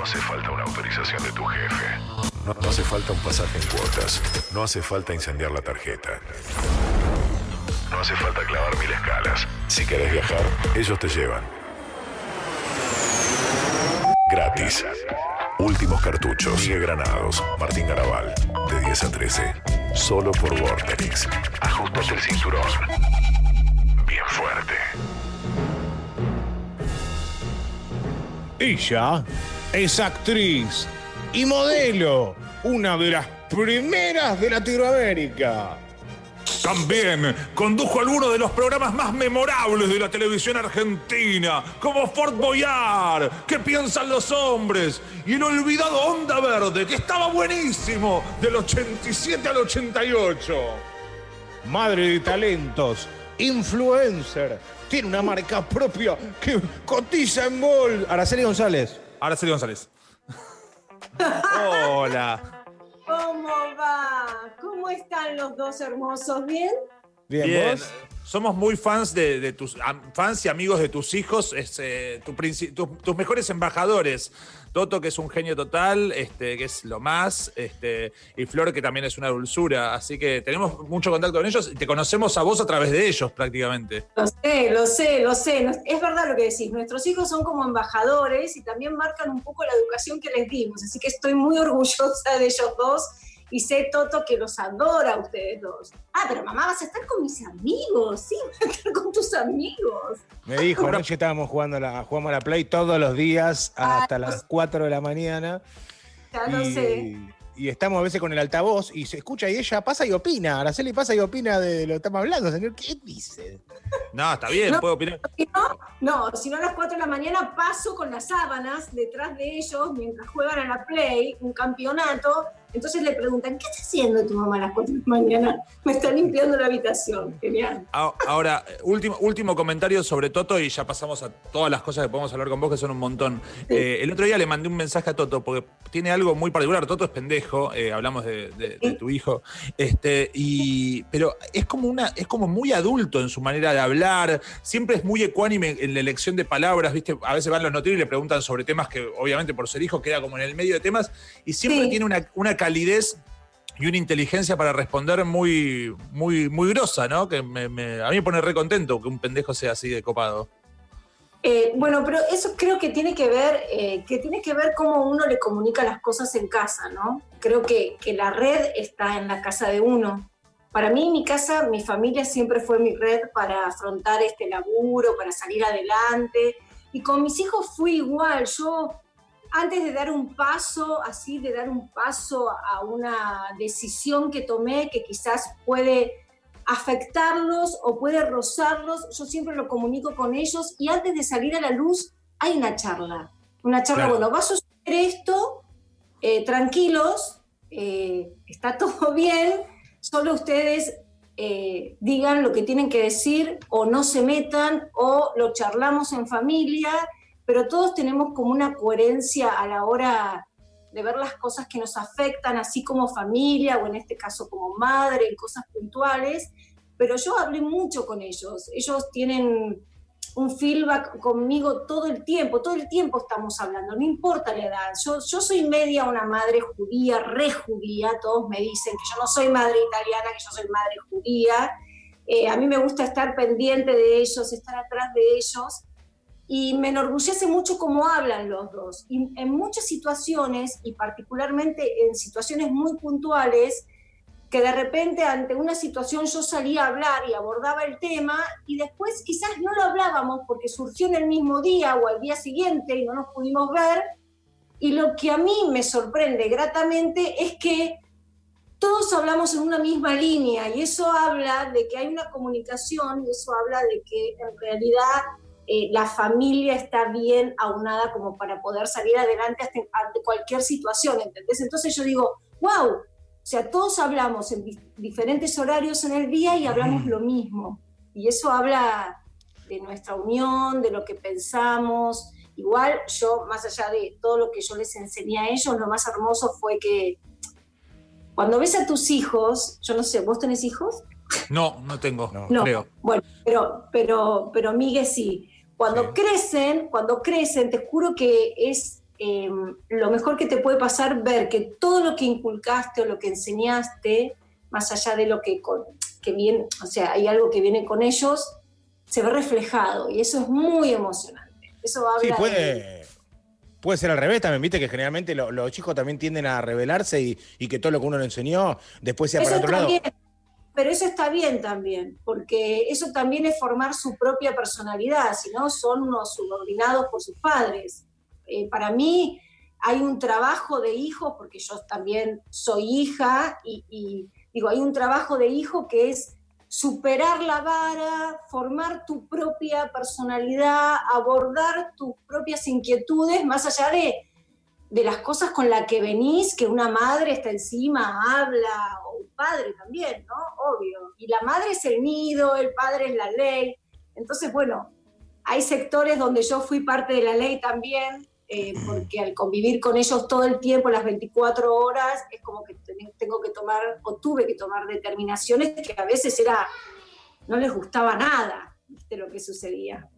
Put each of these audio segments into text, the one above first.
No hace falta una autorización de tu jefe. No, no hace falta un pasaje en cuotas. No hace falta incendiar la tarjeta. No hace falta clavar mil escalas. Si querés viajar, ellos te llevan. Gratis. Últimos cartuchos. Miguel Granados. Martín Garabal. De 10 a 13. Solo por Vorterix. Ajustate el cinturón. Bien fuerte. Ella es actriz y modelo, una de las primeras de Latinoamérica. También condujo algunos de los programas más memorables de la televisión argentina, como Fort Boyard, ¿Qué piensan los hombres? Y el olvidado Onda Verde, que estaba buenísimo, del 87 al 88. Madre de talentos, influencer, tiene una marca propia que cotiza en Mall. Araceli González. Araceli González. Hola. ¿Cómo va? ¿Cómo están los dos hermosos? ¿Bien? Bien, Bien. ¿vos? Somos muy fans de, de tus fans y amigos de tus hijos, es, eh, tu princi- tu- tus mejores embajadores. Toto, que es un genio total, este, que es lo más, este, y Flor, que también es una dulzura. Así que tenemos mucho contacto con ellos y te conocemos a vos a través de ellos prácticamente. Lo sé, lo sé, lo sé. Es verdad lo que decís. Nuestros hijos son como embajadores y también marcan un poco la educación que les dimos. Así que estoy muy orgullosa de ellos dos y sé, Toto, que los adora a ustedes dos. Ah, pero mamá, vas a estar con mis amigos. Sí, vas a estar con tus amigos. Me dijo, anoche estábamos jugando a la, jugamos a la Play todos los días hasta las 4 de la mañana. Ya lo y, sé. y estamos a veces con el altavoz y se escucha y ella pasa y opina. Araceli pasa y opina de lo que estamos hablando, señor. ¿Qué dice? No, está bien, No. puedo opinar. Si no, no, si no a las 4 de la mañana paso con las sábanas detrás de ellos mientras juegan a la Play, un campeonato. Entonces le preguntan, ¿qué está haciendo tu mamá a las 4 de la mañana? Me está limpiando la habitación. Genial. A- Ahora, último, último comentario sobre Toto y ya pasamos a todas las cosas que podemos hablar con vos, que son un montón. Eh, el otro día le mandé un mensaje a Toto porque tiene algo muy particular. Toto es pendejo, eh, hablamos de, de- de tu hijo, este, y, pero es como, una, es como muy adulto en su manera de hablar, siempre es muy ecuánime en la elección de palabras, ¿viste? A veces van los noticiarios y le preguntan sobre temas que obviamente por ser hijo queda como en el medio de temas y siempre Sí. tiene una, una calidez y una inteligencia para responder muy, muy, muy grosa, ¿no? Que me- a mí me pone re contento que un pendejo sea así de copado. Eh, bueno, pero eso creo que tiene que ver, eh, que tiene que ver cómo uno le comunica las cosas en casa, ¿no? Creo que, que la red está en la casa de uno. Para mí, mi casa, mi familia siempre fue mi red para afrontar este laburo, para salir adelante. Y con mis hijos fui igual. Yo, antes de dar un paso, así, de dar un paso a una decisión que tomé que quizás puede afectarlos o puede rozarlos, yo siempre lo comunico con ellos y antes de salir a la luz hay una charla. Una charla, Claro. bueno, va a suceder esto, eh, tranquilos, eh, está todo bien, solo ustedes eh, digan lo que tienen que decir o no se metan o lo charlamos en familia, pero todos tenemos como una coherencia a la hora de ver las cosas que nos afectan, así como familia o en este caso como madre, en cosas puntuales, pero yo hablé mucho con ellos, ellos tienen un feedback conmigo todo el tiempo, todo el tiempo estamos hablando, no importa la edad, yo, yo soy media una madre judía, re judía, todos me dicen que yo no soy madre italiana, que yo soy madre judía, Eh, a mí me gusta estar pendiente de ellos, estar atrás de ellos, y me enorgullece mucho cómo hablan los dos. Y en muchas situaciones, y particularmente en situaciones muy puntuales, que de repente ante una situación yo salía a hablar y abordaba el tema y después quizás no lo hablábamos porque surgió en el mismo día o al día siguiente y no nos pudimos ver. Y lo que a mí me sorprende gratamente es que todos hablamos en una misma línea y eso habla de que hay una comunicación y eso habla de que en realidad eh, la familia está bien aunada como para poder salir adelante ante, ante cualquier situación, ¿entendés? Entonces yo digo, wow, o sea, todos hablamos en di- diferentes horarios en el día y hablamos lo mismo. Y eso habla de nuestra unión, de lo que pensamos. Igual yo, más allá de todo lo que yo les enseñé a ellos, lo más hermoso fue que cuando ves a tus hijos, yo no sé, ¿vos tenés hijos? No, no tengo, No. No, creo. bueno, pero, pero, pero Miguel sí. Cuando Sí. crecen, cuando crecen, te juro que es, eh, lo mejor que te puede pasar ver que todo lo que inculcaste o lo que enseñaste, más allá de lo que, con- que viene, o sea, hay algo que viene con ellos, se ve reflejado y eso es muy emocionante. Eso habla Sí, de- puede, puede ser al revés también, viste que generalmente lo- los chicos también tienden a rebelarse y, y que todo lo que uno le enseñó después sea Eso para otro lado. Pero eso está bien también, porque eso también es formar su propia personalidad, si no son unos subordinados por sus padres. Eh, para mí hay un trabajo de hijo, porque yo también soy hija, y, y digo, hay un trabajo de hijo que es superar la vara, formar tu propia personalidad, abordar tus propias inquietudes, más allá de, de las cosas con las que venís, que una madre está encima, habla, padre también, ¿no? Obvio. Y la madre es el nido, el padre es la ley. Entonces, bueno, hay sectores donde yo fui parte de la ley también, eh, porque al convivir con ellos todo el tiempo, las 24 horas, es como que ten- tengo que tomar, o tuve que tomar determinaciones que a veces era, no les gustaba nada, ¿viste lo que sucedía?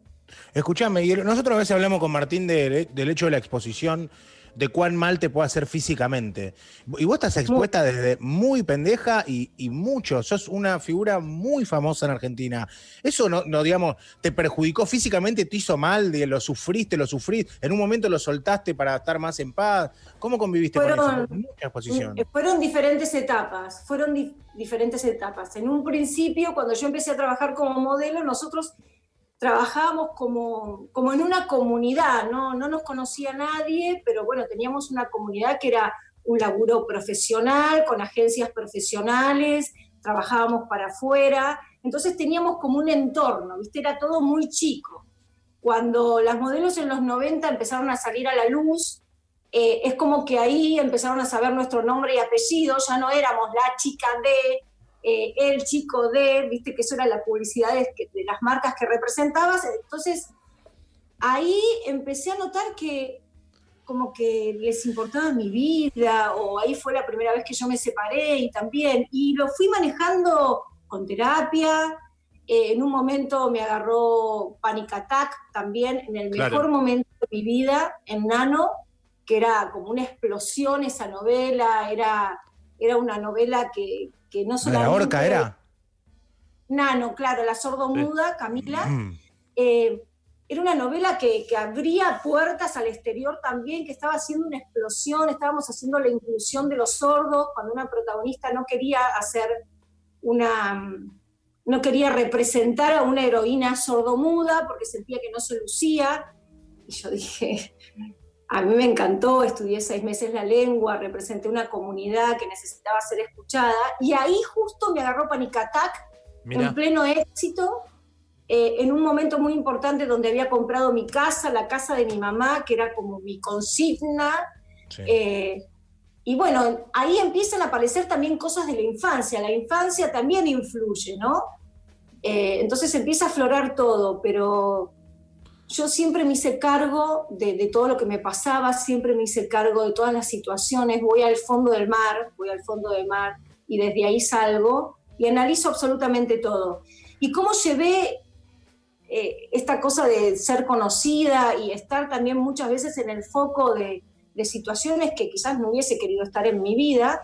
Escuchame, y nosotros a veces hablamos con Martín de- del hecho de la exposición, de cuán mal te puede hacer físicamente. Y vos estás expuesta desde muy pendeja y, y mucho. Sos una figura muy famosa en Argentina. Eso no, no, digamos, te perjudicó físicamente, te hizo mal, lo sufriste, lo sufriste. En un momento lo soltaste para estar más en paz. ¿Cómo conviviste con Fueron- eso? Mucha exposición. Eh, Fueron diferentes etapas, fueron di- diferentes etapas. En un principio, cuando yo empecé a trabajar como modelo, nosotros trabajábamos como, como en una comunidad, ¿no? no nos conocía nadie, pero bueno, teníamos una comunidad que era un laburo profesional, con agencias profesionales, trabajábamos para afuera, entonces teníamos como un entorno, ¿viste? Era todo muy chico. Cuando las modelos en los 90 empezaron a salir a la luz, eh, es como que ahí empezaron a saber nuestro nombre y apellido, ya no éramos la chica de, eh, el chico de, viste que eso era la publicidad de, de las marcas que representabas, entonces ahí empecé a notar que como que les importaba mi vida, o ahí fue la primera vez que yo me separé y también, y lo fui manejando con terapia, eh, en un momento me agarró Panic Attack también, en el Claro. mejor momento de mi vida, en Nano, que era como una explosión esa novela, era, era una novela que, que no ¿La horca era? Nano, claro, la sordomuda, Camila. Mm. Eh, era una novela que, que abría puertas al exterior también, que estaba haciendo una explosión, estábamos haciendo la inclusión de los sordos, cuando una protagonista no quería hacer una, no quería representar a una heroína sordomuda porque sentía que no se lucía. Y yo dije, a mí me encantó, estudié seis meses la lengua, representé una comunidad que necesitaba ser escuchada, y ahí justo me agarró Panic Attack en pleno éxito, eh, en un momento muy importante donde había comprado mi casa, la casa de mi mamá, que era como mi consigna. Sí. eh, y bueno, ahí empiezan a aparecer también cosas de la infancia. La infancia también influye, ¿no? Eh, entonces empieza a aflorar todo, pero yo siempre me hice cargo de, todo lo que me pasaba, siempre me hice cargo de todas las situaciones. Voy al fondo del mar, voy al fondo del mar y desde ahí salgo y analizo absolutamente todo. Y cómo llevé eh, esta cosa de ser conocida y estar también muchas veces en el foco de situaciones que quizás no hubiese querido estar en mi vida,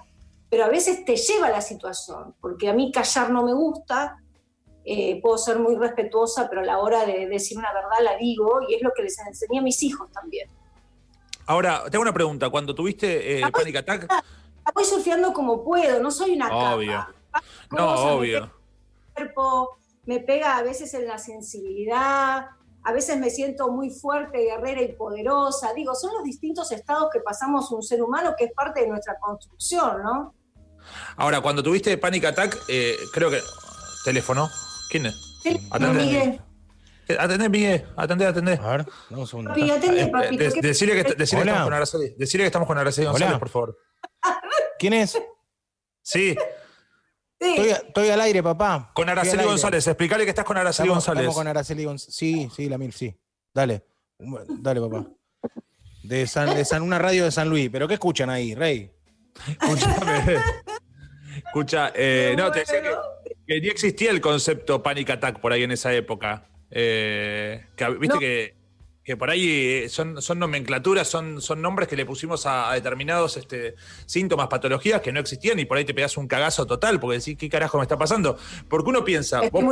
pero a veces te lleva la situación, porque a mí callar no me gusta, eh, puedo ser muy respetuosa, pero a la hora de decir una verdad la digo, y es lo que les enseñé a mis hijos también. ahora, tengo una pregunta. Cuando tuviste eh, Panic Attack, Voy surfeando como puedo, no soy una Obvio. capa. no, Cosas, me obvio. cuerpo, me pega a veces en la sensibilidad, a veces me siento muy fuerte, guerrera y poderosa. Digo, son los distintos estados que pasamos un ser humano que es parte de nuestra construcción, ¿no? Ahora, cuando tuviste Panic Attack, eh, creo que. Teléfono. ¿Quién es? Sí, Atendé. Miguel. Eh, Atendé, Miguel. Atendé, atendé. A ver, dame un segundo. Papi, Eh, papi. de- ¿qué- decirle que, decirle que Hola. estamos con Araceli. Decirle que estamos con Araceli González, Hola. por favor. ¿Quién es? Sí, Sí. Estoy, estoy al aire, papá. con Araceli. González. Explicale que estás con Araceli Estamos, González. estamos con Araceli González. Sí, sí, la mil, sí. Dale. Dale, papá. De San, de San, una radio de San Luis. ¿Pero qué escuchan ahí, Rey? Escúchame. Escucha, eh, no, te decía que. Que ni existía el concepto Panic Attack por ahí en esa época. Eh, que, Viste No. que, que por ahí eh, son, son nomenclaturas, son, son nombres que le pusimos a, determinados este, síntomas, patologías que no existían y por ahí te pegas un cagazo total porque decís, ¿qué carajo me está pasando? Porque uno piensa... Vos,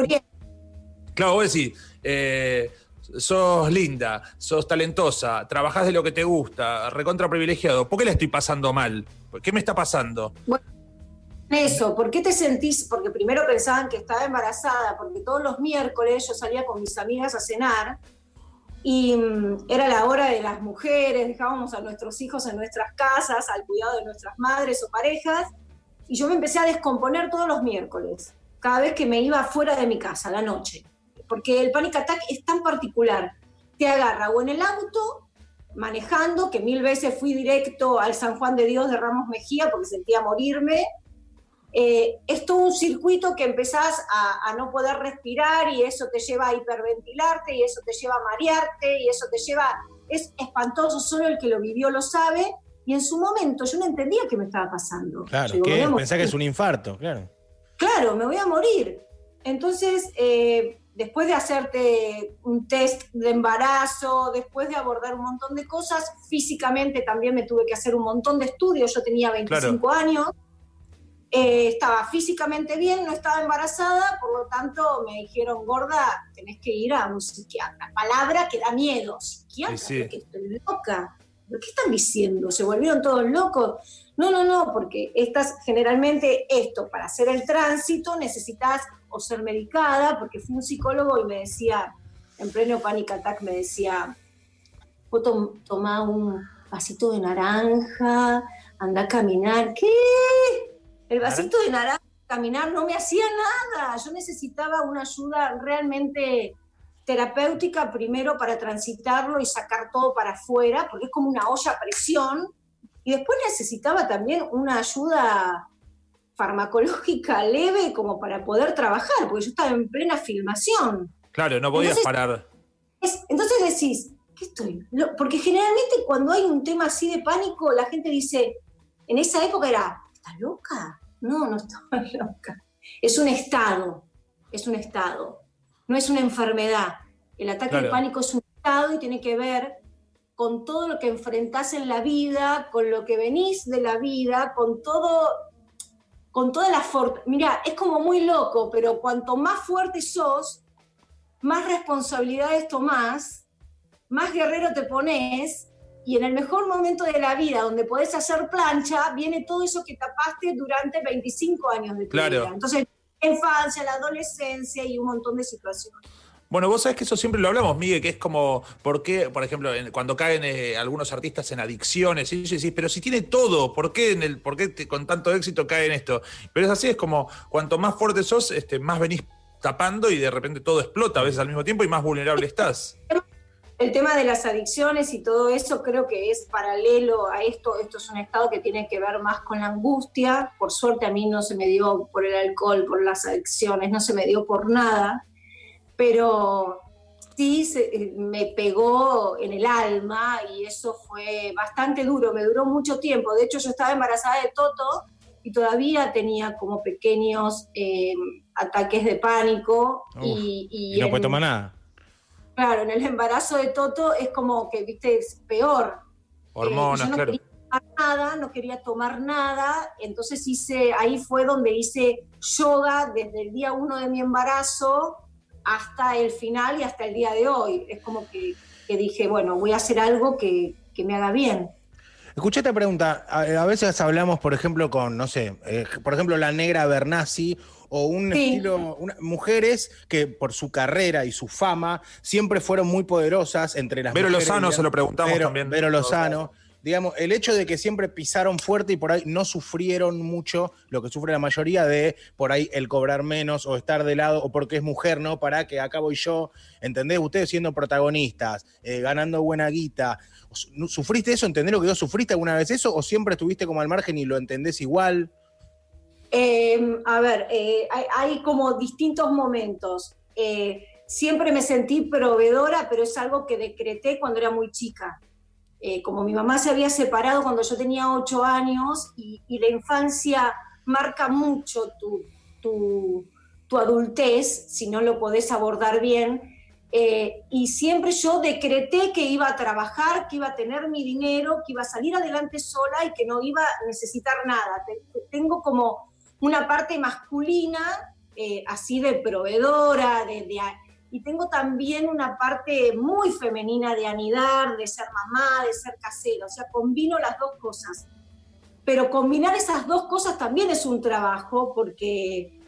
claro, vos decís, eh, sos linda, sos talentosa, trabajás de lo que te gusta, recontra privilegiado, ¿por qué le estoy pasando mal? ¿Qué me está pasando? Bueno, eso, ¿por qué te sentís? Porque primero pensaban que estaba embarazada, porque todos los miércoles yo salía con mis amigas a cenar y mm, era la hora de las mujeres, dejábamos a nuestros hijos en nuestras casas, al cuidado de nuestras madres o parejas, y yo me empecé a descomponer todos los miércoles, cada vez que me iba fuera de mi casa, la noche, porque el panic attack es tan particular, te agarra o en el auto, manejando, que mil veces fui directo al San Juan de Dios de Ramos Mejía porque sentía morirme, eh, es todo un circuito que empezás a, no poder respirar y eso te lleva a hiperventilarte y eso te lleva a marearte y eso te lleva, es espantoso, solo el que lo vivió lo sabe y en su momento yo no entendía qué me estaba pasando. Claro, ¿qué? Pensá que es un infarto, claro. Claro, me voy a morir. Entonces, eh, después de hacerte un test de embarazo, después de abordar un montón de cosas, físicamente también me tuve que hacer un montón de estudios, yo tenía 25 años eh, estaba físicamente bien, no estaba embarazada, por lo tanto me dijeron, gorda, tenés que ir a un psiquiatra. Palabra que da miedo, psiquiatra, porque estoy loca. ¿Pero qué están diciendo? ¿Se volvieron todos locos? No, no, no, porque estás generalmente esto, para hacer el tránsito necesitas o ser medicada, porque fui un psicólogo y me decía, en pleno panic attack, me decía, vos tomá un vasito de naranja, anda a caminar. ¿Qué? El vasito de naranja, caminar, no me hacía nada. Yo necesitaba una ayuda realmente terapéutica primero para transitarlo y sacar todo para afuera, porque es como una olla a presión. Y después necesitaba también una ayuda farmacológica leve como para poder trabajar, porque yo estaba en plena filmación. Claro, no podías parar. entonces decís, ¿qué estoy? Porque generalmente cuando hay un tema así de pánico, la gente dice, en esa época era, loca? No, no estaba loca. Es un estado, es un estado, no es una enfermedad. El ataque de pánico es un estado y tiene que ver con todo lo que enfrentás en la vida, con lo que venís de la vida, con todo, con toda la fuerza. Mira, es como muy loco, pero cuanto más fuerte sos, más responsabilidades tomás, más guerrero te pones y en el mejor momento de la vida, donde podés hacer plancha, viene todo eso que tapaste durante 25 años de tu claro. vida. Entonces, la infancia, la adolescencia y un montón de situaciones. Bueno, vos sabés que eso siempre lo hablamos, Miguel, que es como, ¿por qué, por ejemplo, cuando caen eh, algunos artistas en adicciones, y decís, pero si tiene todo, ¿por qué, en el, por qué con tanto éxito cae en esto? Pero es así, es como, cuanto más fuerte sos, este, más venís tapando y de repente todo explota a veces al mismo tiempo y más vulnerable estás. El tema de las adicciones y todo eso creo que es paralelo a esto. Esto es un estado que tiene que ver más con la angustia. Por suerte a mí no se me dio por el alcohol, por las adicciones, no se me dio por nada. Pero sí eh, me pegó en el alma y eso fue bastante duro, me duró mucho tiempo. De hecho yo estaba embarazada de Toto y todavía tenía como pequeños eh, ataques de pánico. y, no puede tomar nada. Claro, en el embarazo de Toto es como que, viste, es peor. Hormonas, yo no claro. Quería tomar nada, no quería tomar nada, entonces hice, ahí fue donde hice yoga desde el día uno de mi embarazo hasta el final y hasta el día de hoy. Es como que, dije, bueno, voy a hacer algo que, me haga bien. Escuché esta pregunta. A, veces hablamos, por ejemplo, con, no sé, eh, por ejemplo, la negra Bernasi o un estilo, mujeres que por su carrera y su fama siempre fueron muy poderosas entre las Vero Lozano se lo preguntamos también. Vero Lozano. Digamos, el hecho de que siempre pisaron fuerte y por ahí no sufrieron mucho lo que sufre la mayoría de por ahí el cobrar menos o estar de lado o porque es mujer, ¿no? Para que acá voy yo, ¿entendés? Ustedes siendo protagonistas, eh, ganando buena guita. ¿Sufriste eso? ¿Entendés lo que yo sufriste alguna vez eso? ¿O siempre estuviste como al margen y lo entendés igual? Em, a ver, eh, hay, como distintos momentos. Eh, siempre me sentí proveedora, pero es algo que decreté cuando era muy chica. Eh, como mi mamá se había separado cuando yo tenía ocho años y, la infancia marca mucho tu, tu, tu, adultez, si no lo podés abordar bien, y siempre yo decreté que iba a trabajar, que iba a tener mi dinero, que iba a salir adelante sola y que no iba a necesitar nada. Tengo como una parte masculina, eh, así de proveedora, de, y tengo también una parte muy femenina de anidar, de ser mamá, de ser casera, o sea, combino las dos cosas. Pero combinar esas dos cosas también es un trabajo porque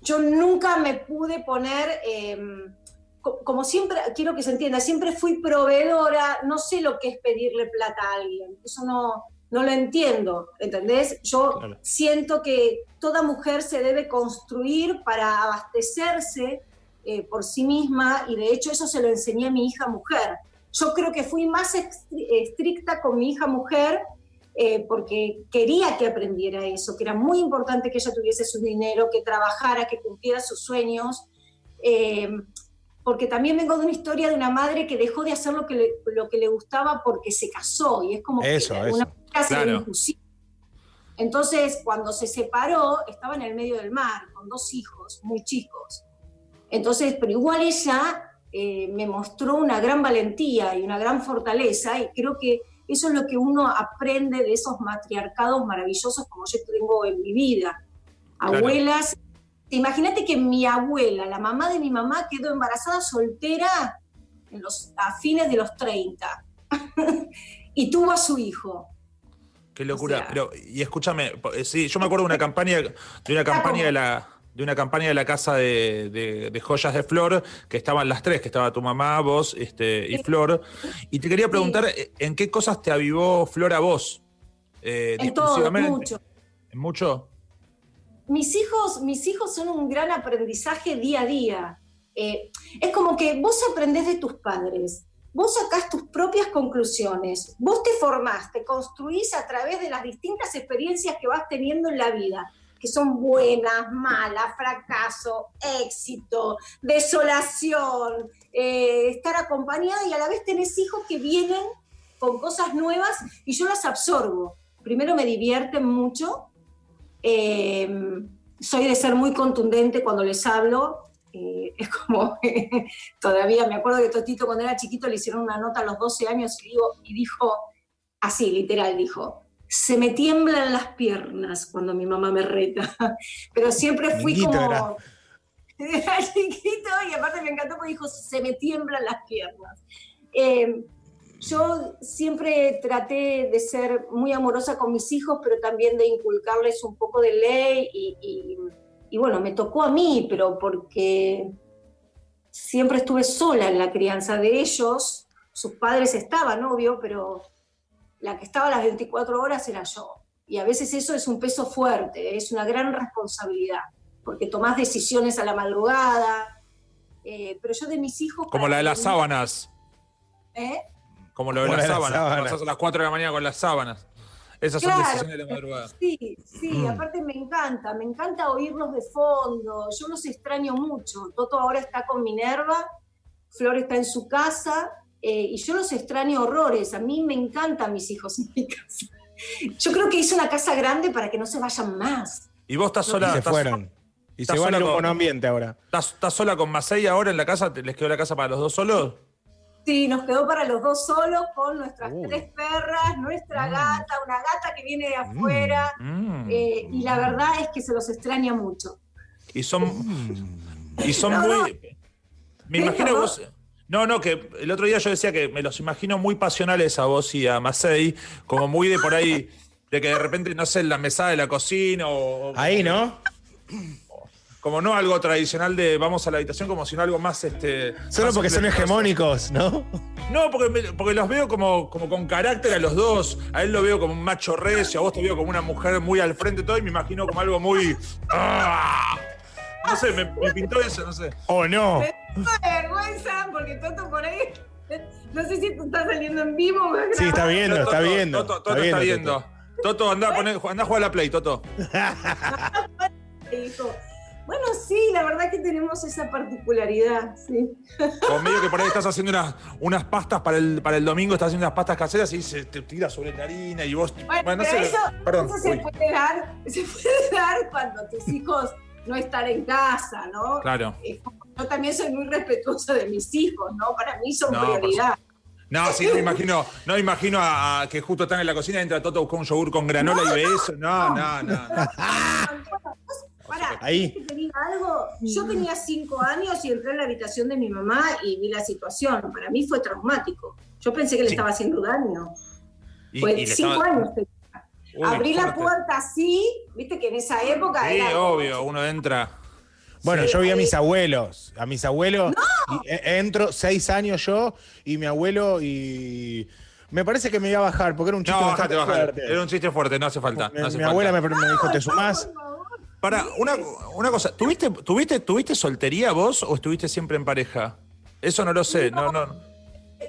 yo nunca me pude poner... Em, como siempre, quiero que se entienda, siempre fui proveedora, no sé lo que es pedirle plata a alguien, eso no, no lo entiendo, ¿entendés? Yo siento que toda mujer se debe construir para abastecerse eh, por sí misma y de hecho eso se lo enseñé a mi hija mujer. Yo creo que fui más estricta con mi hija mujer eh, porque quería que aprendiera eso, que era muy importante que ella tuviese su dinero, que trabajara, que cumpliera sus sueños. Eh, porque también vengo de una historia de una madre que dejó de hacer lo que le, lo que le gustaba porque se casó y es como eso, que una claro. Entonces, cuando se separó, estaba en el medio del mar con dos hijos muy chicos. Entonces, pero igual ella eh, me mostró una gran valentía y una gran fortaleza y creo que eso es lo que uno aprende de esos matriarcados maravillosos como yo tengo en mi vida. Abuelas Imagínate que mi abuela, la mamá de mi mamá, quedó embarazada soltera en los, a fines de los 30 y tuvo a su hijo. Qué locura. Pero, y escúchame, eh, sí, yo me acuerdo de una campaña, de una campaña de la, de una campaña de la casa de, joyas de Flor, que estaban las tres, que estaba tu mamá, vos este, y Flor. Y te quería preguntar, eh, ¿en qué cosas te avivó Flor a vos? Eh, en todo, mucho. ¿En mucho? Mis hijos, mis hijos son un gran aprendizaje día a día. Eh, es como que vos aprendés de tus padres, vos sacás tus propias conclusiones, vos te formás, te construís a través de las distintas experiencias que vas teniendo en la vida, que son buenas, malas, fracaso, éxito, desolación, eh, estar acompañada y a la vez tenés hijos que vienen con cosas nuevas y yo las absorbo. Primero me divierten mucho, eh, soy de ser muy contundente cuando les hablo. Eh, es como, todavía me acuerdo que Totito cuando era chiquito le hicieron una nota a los 12 años y, digo, y dijo, así, literal, dijo, se me tiemblan las piernas cuando mi mamá me reta. Pero siempre fui como... Era. chiquito y aparte me encantó porque dijo, se me tiemblan las piernas. Eh, yo siempre traté de ser muy amorosa con mis hijos, pero también de inculcarles un poco de ley y, bueno, me tocó a mí, pero porque siempre estuve sola en la crianza de ellos, sus padres estaban, obvio, pero la que estaba las 24 horas era yo. Y a veces eso es un peso fuerte, es una gran responsabilidad, porque tomás decisiones a la madrugada. Eh, pero yo de mis hijos... Como la de las sábanas. ¿Eh? Como lo de las sábanas. a las 4 de la mañana con las sábanas. Esas son decisiones de la madrugada. Sí, sí, mm. aparte me encanta, me encanta oírlos de fondo, yo los extraño mucho. Toto ahora está con Minerva, Flor está en su casa eh, y yo los extraño horrores. A mí me encantan mis hijos en mi casa. Yo creo que hice una casa grande para que no se vayan más. ¿Y vos estás sola? Y se fueron. Y se van a un buen ambiente ahora. ¿Estás, ¿Estás, sola con Masei ahora en la casa? ¿Les quedó la casa para los dos solos? Sí, nos quedó para los dos solos con nuestras tres perras, nuestra mm. gata, una gata que viene de mm. afuera. Mm. Eh, y la verdad es que se los extraña mucho. Y son, y son muy. Me imagino vos. No, no, que el otro día yo decía que me los imagino muy pasionales a vos y a Macei, como muy de por ahí, de que de repente, no sé, en la mesada de la cocina o. Ahí, ¿no? Como no algo tradicional de vamos a la habitación, como sino algo más este. Solo porque son hegemónicos, ¿no? No, porque, porque los veo como, como con carácter a los dos. A él lo veo como un macho recio, a vos te veo como una mujer muy al frente todo y me imagino como algo muy. ¡ah! No sé, me, pintó eso, no sé. ¿O no? Me da vergüenza porque Toto por ahí. No sé si tú estás saliendo en vivo. Sí, está viendo, está viendo. Toto, Toto está viendo. Toto, anda, a, poner, anda a jugar a la Play, Toto. Bueno, sí, la verdad que tenemos esa particularidad, sí. Medio que por ahí estás haciendo unas, unas pastas para el, para el domingo, estás haciendo unas pastas caseras y se te tira sobre la harina y vos. Bueno, eso, perdón, eso se, puede dar, se puede dar cuando tus hijos no están en casa, ¿no? Claro. yo también soy muy respetuosa de mis hijos, ¿no? Para mí son No, prioridad. No, sí, no me imagino, no imagino a, a que justo están en la cocina y entra Toto a buscar un yogur con granola y ve eso. No, no, no. no. Pará, Ahí. ¿querés que te diga algo? Yo tenía cinco años y entré en la habitación de mi mamá y vi la situación. Para mí fue traumático. Yo pensé que le Sí. estaba haciendo daño. Y- Fue y cinco estaba- años. Uy, Abrí la puerta así, viste que en esa época Sí, era. obvio, uno entra. Bueno, Sí. yo vi a mis abuelos, a mis abuelos, y e- entro seis años yo y mi abuelo y me parece que me iba a bajar porque era un chiste No, bájate. fuerte. Era un chiste fuerte, no hace falta. Mi, no hace mi falta. abuela me, me dijo, ¿te sumás? Para, una, una cosa, ¿tuviste, tuviste, ¿tuviste soltería vos o estuviste siempre en pareja? Eso no lo sé, no, no.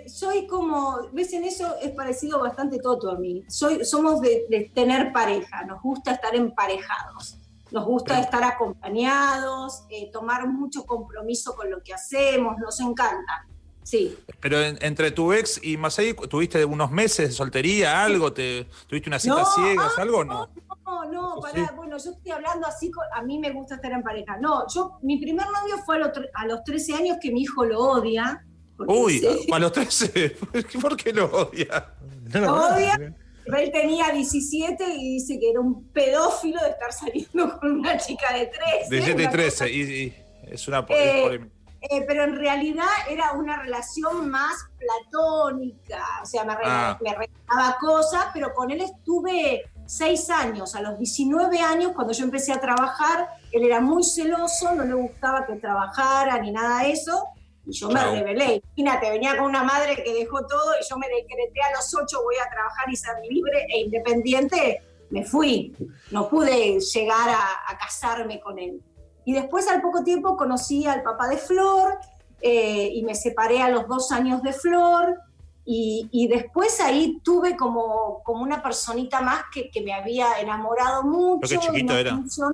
Soy como, ves, en eso es parecido bastante Toto a mí. Soy, somos de, de tener pareja, nos gusta estar emparejados, nos gusta Pero- estar acompañados, eh, tomar mucho compromiso con lo que hacemos, nos encanta. Sí. Pero en- entre tu ex y Masai, ¿tuviste unos meses de soltería, algo? ¿Te, ¿Tuviste una cita No, ciegas, ah, algo o no? No, no, ¿O pará, sí? bueno, yo estoy hablando así, con- a mí me gusta estar en pareja. No, yo, mi primer novio fue a los, a los 13 años que mi hijo lo odia. Uy, sí, a los 13, ¿por qué lo odia? No lo odia. Él tenía 17 y dice que era un pedófilo de estar saliendo con una chica de 13. 17 y una 13, y, y es una Eh, polémica. Eh, pero en realidad era una relación más platónica, o sea, me, Ah. me regalaba cosas, pero con él estuve seis años, a los 19 años, cuando yo empecé a trabajar, él era muy celoso, no le gustaba que trabajara ni nada de eso, y yo me Chau. rebelé. Imagínate, venía con una madre que dejó todo y yo me decreté a los ocho voy a trabajar y ser libre e independiente, me fui, no pude llegar a, a casarme con él. Y después al poco tiempo conocí al papá de Flor eh, y me separé a los dos años de Flor y, y después ahí tuve como, como una personita más que, que me había enamorado mucho. Y chiquito era. funcionó.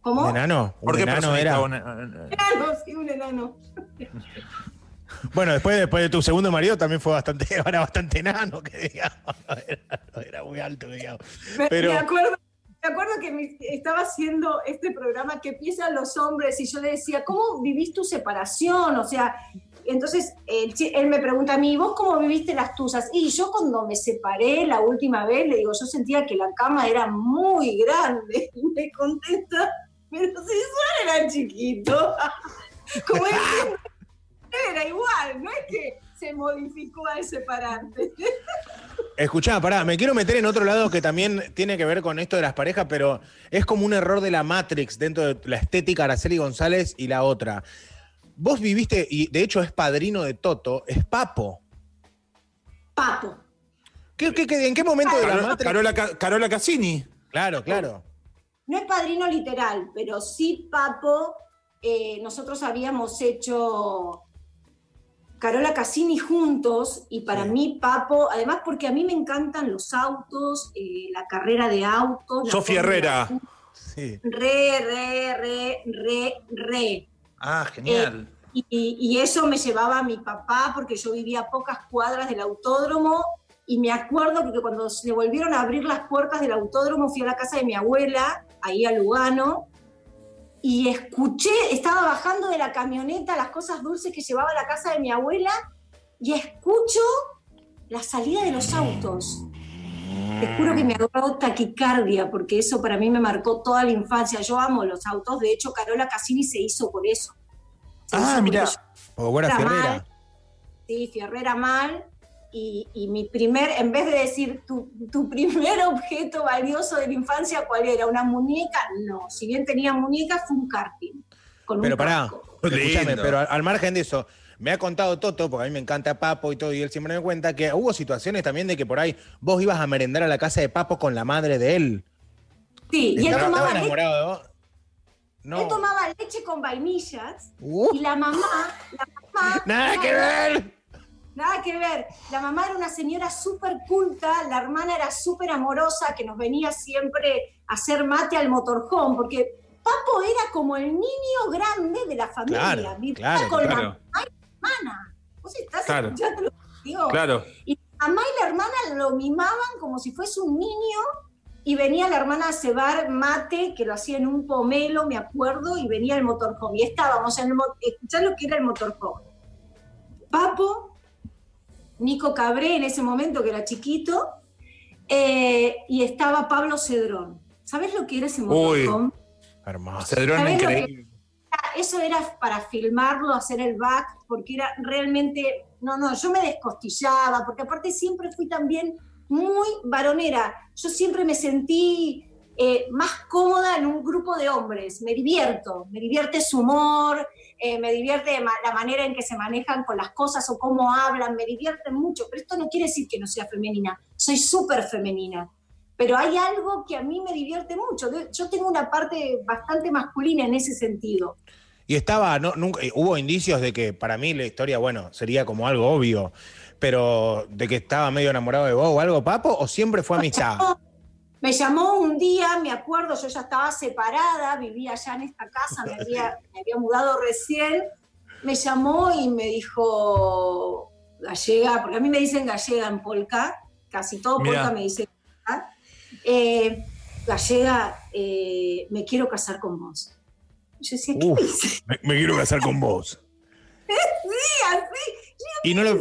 ¿Cómo? ¿Un enano? ¿Por ¿Un qué enano era? una- Enano, sí, un enano. Bueno, después, después de tu segundo marido también fue bastante, era bastante enano, que digamos. No era, no era muy alto, digamos. Me, Pero- me acuerdo, me acuerdo que estaba haciendo este programa que empiezan los hombres y yo le decía, ¿cómo vivís tu separación? O sea, entonces él, me pregunta a mí, ¿vos cómo viviste las tuyas? Y yo cuando me separé la última vez, le digo, yo sentía que la cama era muy grande. Y me contesta, pero si Suárez era chiquito. Como era igual, no es que se modificó al separarte. Escuchá, pará, me quiero meter en otro lado que también tiene que ver con esto de las parejas, pero es como un error de la Matrix dentro de la estética Araceli González y la otra. Vos viviste, y de hecho es padrino de Toto, es Papo. Papo. ¿Qué, qué- qué- en qué momento de la Carola, Matrix? Carola Ca- Carola Cassini. Claro, claro. No es padrino literal, pero sí Papo. eh, nosotros habíamos hecho Carola Cassini juntos y para Sí. mí Papo, además porque a mí me encantan los autos, eh, la carrera de autos. Sofía Herrera. Sí. Re, re, re, re, re. Ah, genial. Y, y eso me llevaba a mi papá porque yo vivía a pocas cuadras del autódromo y me acuerdo que cuando se volvieron a abrir las puertas del autódromo fui a la casa de mi abuela, ahí a Lugano, y escuché, estaba bajando de la camioneta las cosas dulces que llevaba a la casa de mi abuela y escucho la salida de los autos. Te juro que me agarró taquicardia porque eso para mí me marcó toda la infancia. Yo amo los autos, de hecho Carola Cassini se hizo por eso. Se Ah, mira. O buena Era Ferrera. mal. Sí, Fierrera mal. Y, y mi primer, en vez de decir tu, tu primer objeto valioso de la infancia, ¿cuál era? ¿Una muñeca? No. Si bien tenía muñeca, fue un karting. Con un Pero pará, escúchame, pero al, al margen de eso, me ha contado Toto, porque a mí me encanta Papo y todo, y él siempre me cuenta que hubo situaciones también de que por ahí vos ibas a merendar a la casa de Papo con la madre de él. Sí, y él ¿Estaba, tomaba, enamorado de vos? No. él tomaba leche con vainillas Uh, y la mamá, la mamá ¡Nada que ver! Nada que ver. La mamá era una señora súper culta, la hermana era súper amorosa, que nos venía siempre a hacer mate al motorhome, porque Papo era como el niño grande de la familia. Claro, Vivía claro, con claro. la mamá y la hermana. ¿Vos estás Claro. escuchando lo que digo? Claro. Y la mamá y la hermana lo mimaban como si fuese un niño y venía la hermana a cebar mate, que lo hacía en un pomelo, me acuerdo, y venía el motorhome. Y estábamos en el escuchar lo que era el motorhome. Papo, Nico Cabré en ese momento, que era chiquito, eh, y estaba Pablo Cedrón. ¿Sabes lo que era ese motorhome? Hermoso. Cedrón ¿Sabés lo increíble. Eso era para filmarlo, hacer el back, porque era realmente, no, no, yo me descostillaba, porque aparte siempre fui también muy varonera. Yo siempre me sentí eh, más cómoda en un grupo de hombres. Me divierto, me divierte su humor, eh, me divierte la manera en que se manejan con las cosas o cómo hablan, me divierte mucho. Pero esto no quiere decir que no sea femenina. Soy súper femenina. Pero hay algo que a mí me divierte mucho. Yo tengo una parte bastante masculina en ese sentido. Y estaba, no, nunca, eh, hubo indicios de que para mí la historia, bueno, sería como algo obvio, pero de que estaba medio enamorado de vos o algo, Papo, o siempre fue amistad. Me llamó un día, me acuerdo, yo ya estaba separada, vivía ya en esta casa, me había, me había mudado recién. Me llamó y me dijo gallega, porque a mí me dicen gallega en polka, casi todo Mirá. polka me dice gallega. Eh, gallega, eh, me quiero casar con vos. Yo decía, ¿qué Uf. me? Me, quiero casar con vos. Sí, así. Y no lo,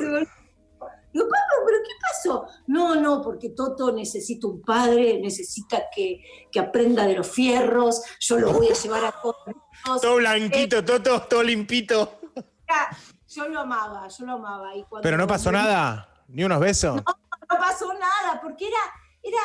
No, no, porque Toto necesita un padre, necesita que, que aprenda de los fierros, yo lo voy a llevar a todos. todo blanquito, todo, todo, todo limpito. Yo lo amaba, yo lo amaba. Y cuando- Pero no pasó nada, ni unos besos. No pasó nada, porque era, era,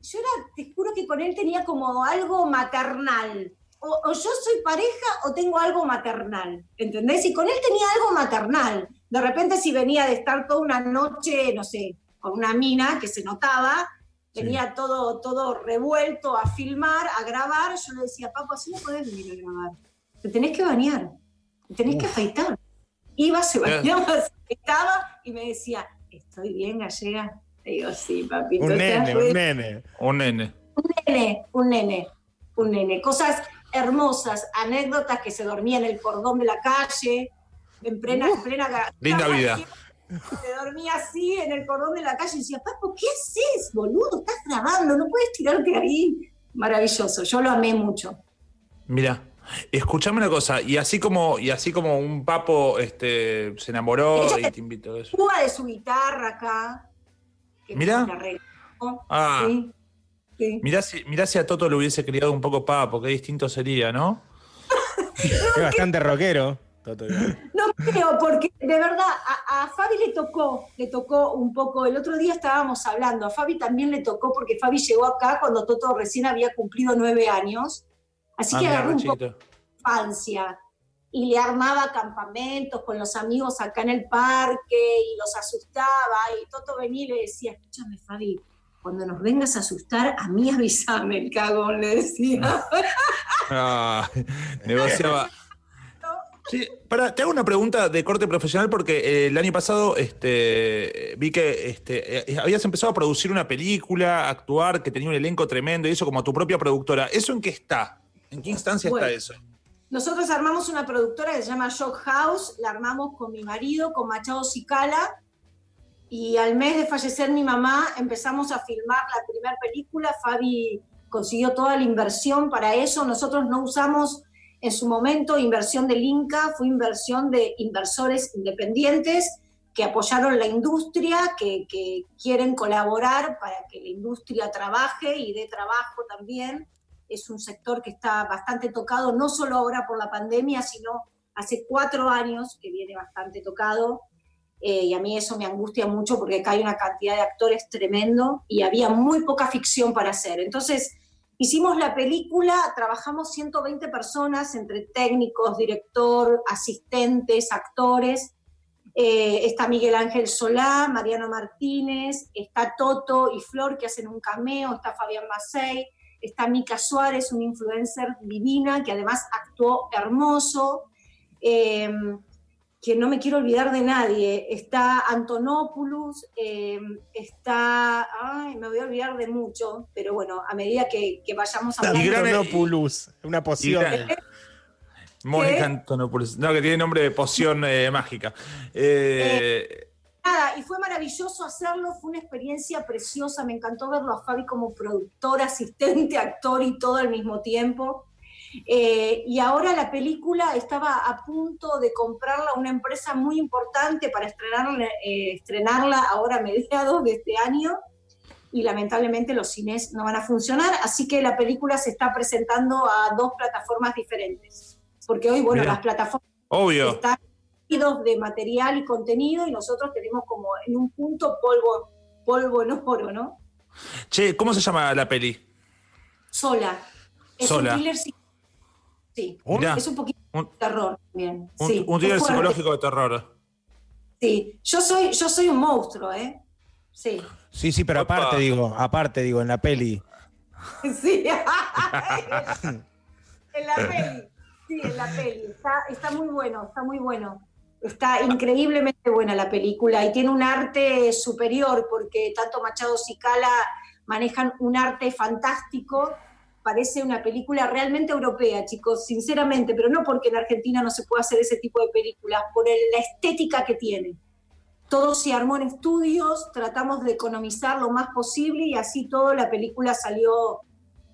yo era, te juro que con él tenía como algo maternal. O, o yo soy pareja o tengo algo maternal, ¿entendés? Y con él tenía algo maternal. De repente si venía de estar toda una noche, no sé, con una mina que se notaba, venía todo, todo revuelto a filmar, a grabar, yo le decía, papo, así no podés venir a grabar. Te tenés que bañar, te tenés que afeitar. Iba, se bañaba, se afeitaba y me decía, ¿estoy bien, gallega? Le digo, sí, papito. Un nene, un nene. Un nene. nene, un nene, un nene. Cosas hermosas, anécdotas que se dormía en el cordón de la calle, en plena, en plena Linda vida. Se dormía así en el cordón de la calle y decía, Papo, ¿qué haces, boludo? Estás grabando, no puedes tirarte ahí. Maravilloso, yo lo amé mucho. Mira, escuchame una cosa, y así como, y así como un papo este, se enamoró Ella- y te invitó a eso. Cuba de su guitarra acá. regaló, Ah, sí, sí. mirá si, mirá si a Toto le hubiese criado un poco papo, qué distinto sería, ¿no? Es bastante rockero. No creo, porque de verdad a, a Fabi le tocó, le tocó un poco. El otro día estábamos hablando, a Fabi también le tocó porque Fabi llegó acá cuando Toto recién había cumplido nueve años. Así Ah, que agarró un poco de infancia y le armaba campamentos con los amigos acá en el parque y los asustaba. Y Toto venía y le decía: Escúchame, Fabi, cuando nos vengas a asustar, a mí avísame, el cagón, le decía. Ah, negociaba. Sí, para, te hago una pregunta de corte profesional porque eh, el año pasado este, vi que este, eh, habías empezado a producir una película, a actuar, que tenía un elenco tremendo y eso como tu propia productora. ¿Eso en qué está? ¿En qué instancia Bueno. está eso? Nosotros armamos una productora que se llama Shock House, la armamos con mi marido, con Machado Cicala, y al mes de fallecer mi mamá empezamos a filmar la primera película. Fabi consiguió toda la inversión para eso. Nosotros no usamos en su momento inversión del Inca, fue inversión de inversores independientes que apoyaron la industria, que, que quieren colaborar para que la industria trabaje y dé trabajo también es un sector que está bastante tocado, no solo ahora por la pandemia, sino hace cuatro años que viene bastante tocado. Eh, y a mí eso me angustia mucho porque acá hay una cantidad de actores tremendo y había muy poca ficción para hacer. Entonces, hicimos la película, trabajamos 120 personas, entre técnicos, director, asistentes, actores. Eh, está Miguel Ángel Solá, Mariano Martínez, está Toto y Flor que hacen un cameo, está Fabián Macei, está Mica Suárez, una influencer divina que además actuó hermoso, eh, que no me quiero olvidar de nadie, está Antonopoulos, eh, está, ay, me voy a olvidar de mucho, pero bueno, a medida que, que vayamos hablando... gran- Antonopoulos, una poción. Mónica Antonopoulos. No, que tiene nombre de poción eh, mágica. Eh, nada, y fue maravilloso hacerlo, fue una experiencia preciosa, me encantó verlo a Fabi como productor, asistente, actor y todo al mismo tiempo. Eh, y ahora la película estaba a punto de comprarla una empresa muy importante para estrenarla, eh, estrenarla ahora a mediados de este año y lamentablemente los cines no van a funcionar, así que la película se está presentando a dos plataformas diferentes, porque hoy, bueno, las plataformas Obvio. están de material y contenido y nosotros tenemos como en un punto polvo, polvo en oro, ¿no? Che, ¿cómo se llama la peli? Sola. Es Sola. un thriller Sí, Mirá. es un poquito de terror también. Un, sí, un thriller psicológico de terror. Sí, yo soy, yo soy un monstruo, ¿eh? Sí, Sí, sí, pero Opa. aparte digo, aparte digo, en la peli. sí. en la peli, sí, en la peli. Está, está muy bueno, está muy bueno. Está increíblemente buena la película y tiene un arte superior porque tanto Machado Cicala manejan un arte fantástico. Parece una película realmente europea, chicos, sinceramente, pero no porque en Argentina no se pueda hacer ese tipo de películas, por el- la estética que tiene. Todo se armó en estudios, tratamos de economizar lo más posible y así todo la película salió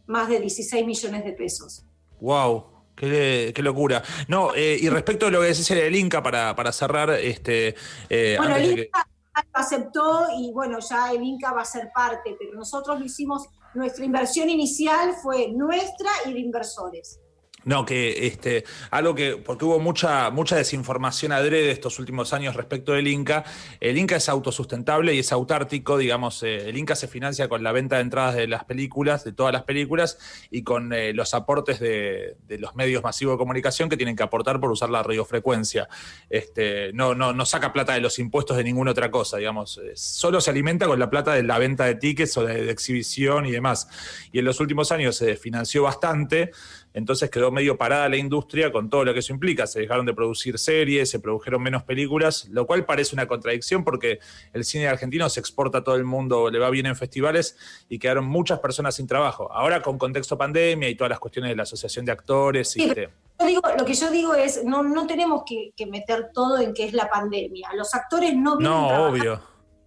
más de 16 millones de pesos. Wow. Qué, qué locura. No, eh, y respecto a lo que decís del Inca, para, para cerrar, este. eh, Bueno, el que- Inca aceptó y bueno, ya el Inca va a ser parte, pero nosotros lo hicimos, nuestra inversión inicial fue nuestra y de inversores. No, que este, algo que, porque hubo mucha, mucha desinformación adrede estos últimos años respecto del Inca. El Inca es autosustentable y es autártico, digamos, eh, el Inca se financia con la venta de entradas de las películas, de todas las películas, y con eh, los aportes de, los medios masivos de comunicación que tienen que aportar por usar la radiofrecuencia. Este, no, no, no saca plata de los impuestos de ninguna otra cosa, digamos. eh, solo se alimenta con la plata de la venta de tickets o de, de exhibición y demás. Y en los últimos años se financió bastante. Entonces quedó medio parada la industria con todo lo que eso implica. Se dejaron de producir series, se produjeron menos películas, lo cual parece una contradicción porque el cine argentino se exporta a todo el mundo, le va bien en festivales y quedaron muchas personas sin trabajo. Ahora con contexto pandemia y todas las cuestiones de la asociación de actores. Y Sí, este- Yo digo, lo que yo digo es, no, no tenemos que, que meter todo en que es la pandemia. Los actores no no, obvio.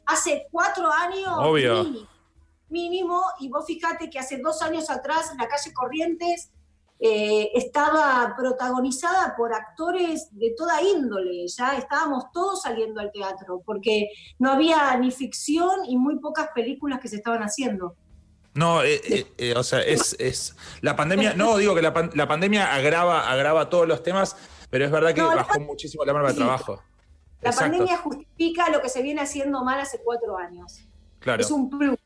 hace cuatro años Obvio. mínimo, mínimo, y vos fijate que hace dos años atrás la calle Corrientes eh, estaba protagonizada por actores de toda índole, ya estábamos todos saliendo al teatro, porque no había ni ficción y muy pocas películas que se estaban haciendo. No, eh, eh, eh, o sea, es, es la pandemia, no digo que la, pan- la pandemia agrava, agrava todos los temas, pero es verdad que No, la bajó muchísimo la mano de trabajo. La Exacto, pandemia justifica lo que se viene haciendo mal hace cuatro años. claro. Es un plus.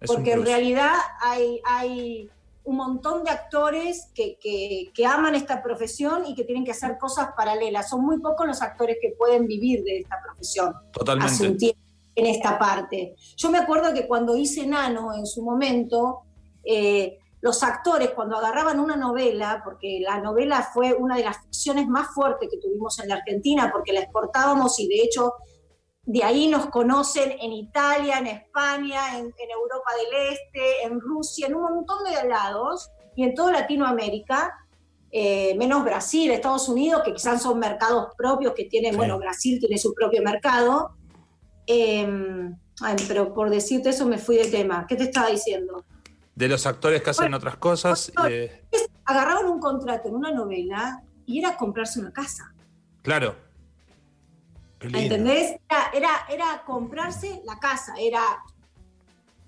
es un porque en realidad hay, hay un montón de actores que, que- que aman esta profesión y que tienen que hacer cosas paralelas. Son muy pocos los actores que pueden vivir de esta profesión hace un Totalmente. tiempo en esta parte. Yo me acuerdo que cuando hice Nano en su momento, eh, los actores cuando agarraban una novela, porque la novela fue una de las ficciones más fuertes que tuvimos en la Argentina, porque la exportábamos y de hecho de ahí nos conocen en Italia, en España, en, en Europa del Este, en Rusia, en un montón de lados y en toda Latinoamérica, eh, menos Brasil, Estados Unidos, que quizás son mercados propios que tienen, Sí. bueno, Brasil tiene su propio mercado. Eh, ay, pero por decirte eso me fui de tema. ¿Qué te estaba diciendo? De los actores que hacen Bueno, otras cosas. eh, Agarraban un contrato en una novela y era comprarse una casa. claro. ¿Entendés? Era, era, comprarse la casa, era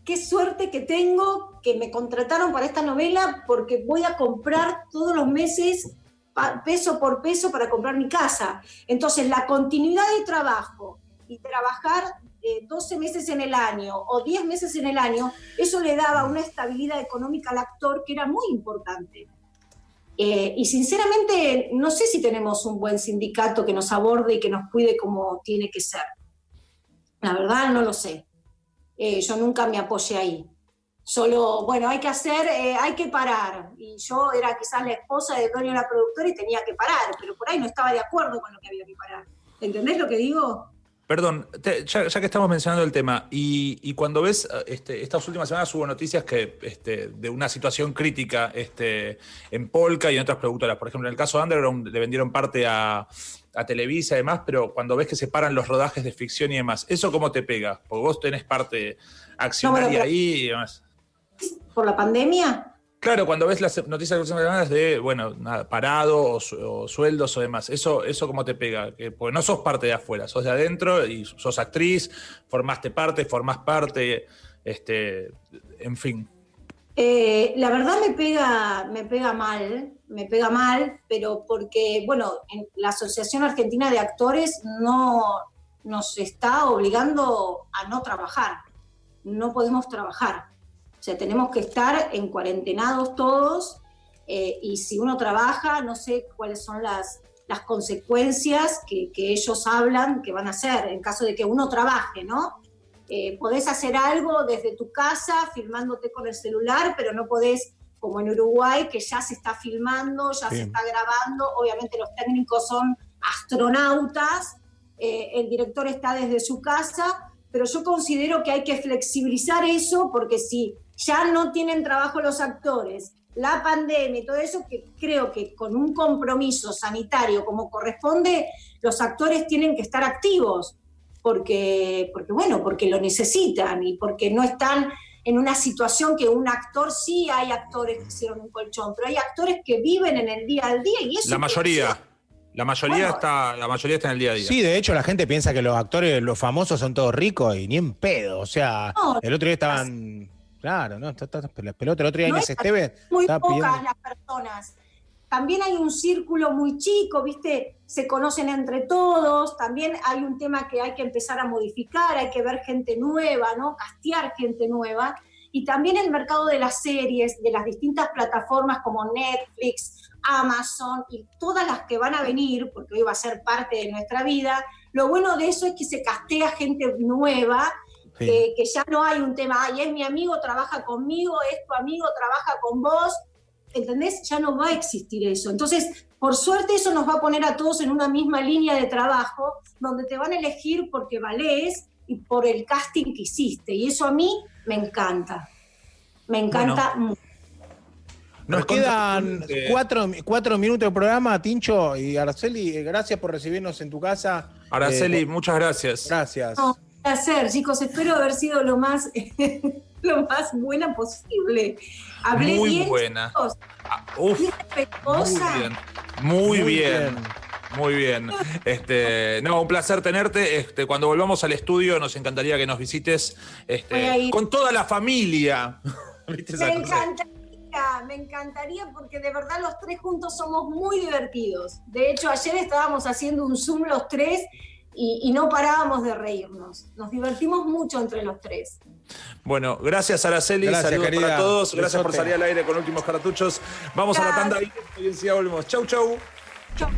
qué suerte que tengo que me contrataron para esta novela porque voy a comprar todos los meses peso por peso para comprar mi casa. Entonces, la continuidad de trabajo y trabajar eh, 12 meses en el año o 10 meses en el año, eso le daba una estabilidad económica al actor que era muy importante. Eh, y sinceramente, no sé si tenemos un buen sindicato que nos aborde y que nos cuide como tiene que ser. La verdad, no lo sé. Eh, yo nunca me apoyé ahí. Solo, bueno, hay que hacer, eh, hay que parar. Y yo era quizás la esposa de dueño de la productora y tenía que parar, pero por ahí no estaba de acuerdo con lo que había que parar. ¿Entendés lo que digo? Perdón, te- ya, ya que estamos mencionando el tema, y, y cuando ves, este, estas últimas semanas hubo noticias que este, de una situación crítica este, en Polka y en otras productoras. Por ejemplo, en el caso de Underground le vendieron parte a, a Televisa y demás, pero cuando ves que se paran los rodajes de ficción y demás, ¿eso cómo te pega? Porque vos tenés parte accionaria No, ahí y demás. ¿Por la pandemia? Claro, cuando ves las noticias de últimas semanas de, bueno, nada, parado o sueldos o demás, ¿eso, eso cómo te pega? Que, porque no sos parte de afuera, sos de adentro y sos actriz, formaste parte, formás parte, este, en fin. Eh, la verdad me pega, me pega mal, me pega mal, pero porque, bueno, en la Asociación Argentina de Actores no nos está obligando a no trabajar. No podemos trabajar. O sea, tenemos que estar en cuarentenados todos eh, y si uno trabaja, no sé cuáles son las, las consecuencias que, que ellos hablan que van a hacer en caso de que uno trabaje, ¿no? Eh, podés hacer algo desde tu casa, filmándote con el celular, pero no podés, como en Uruguay, que ya se está filmando, ya Sí. se está grabando. Obviamente los técnicos son astronautas, eh, el director está desde su casa, pero yo considero que hay que flexibilizar eso porque si ya no tienen trabajo los actores, la pandemia y todo eso, que creo que con un compromiso sanitario como corresponde, los actores tienen que estar activos porque, porque bueno, porque lo necesitan y porque no están en una situación que un actor, sí hay actores que hicieron un colchón, pero hay actores que viven en el día al día y eso La mayoría, la mayoría Bueno. está, la mayoría está en el día a día. Sí, de hecho la gente piensa que los actores, los famosos son todos ricos y ni en pedo. O sea, No, el otro día estaban. Claro, no, está, está, pelota. El otro día No Inés es- Esteve muy pocas pidiendo. las personas. También hay un círculo muy chico, ¿viste? Se conocen entre todos. También hay un tema que hay que empezar a modificar, hay que ver gente nueva, ¿no? Castear gente nueva. Y también el mercado de las series, de las distintas plataformas como Netflix, Amazon y todas las que van a venir, porque hoy va a ser parte de nuestra vida. Lo bueno de eso es que se castea gente nueva Sí. que, que ya no hay un tema, ay, es mi amigo, trabaja conmigo, es tu amigo, trabaja con vos, ¿entendés? Ya no va a existir eso. Entonces, por suerte eso nos va a poner a todos en una misma línea de trabajo, donde te van a elegir porque valés y por el casting que hiciste. Y eso a mí me encanta. Me encanta mucho. Nos quedan eh, cuatro, cuatro minutos de programa, Tincho y Araceli. eh, Gracias por recibirnos en tu casa. Araceli, Eh, muchas gracias. gracias. No, placer, chicos. Espero haber sido lo más, lo más buena posible. Hablé Muy bien, buena. Ah, uf, Bien muy bien. Muy, Muy bien. bien. Muy bien. Este, no, un placer tenerte. Este, cuando volvamos al estudio, nos encantaría que nos visites este, con toda la familia. ¿Viste esa Me encantaría, me encantaría porque de verdad los tres juntos somos muy divertidos. De hecho, ayer estábamos haciendo un Zoom los tres y, y no parábamos de reírnos. Nos divertimos mucho entre los tres. Bueno, gracias Araceli, Gracias, saludos querida. para todos, gracias por salir al aire con últimos cartuchos. Vamos a la tanda y enseguida volvemos. Chau, chau. Chau.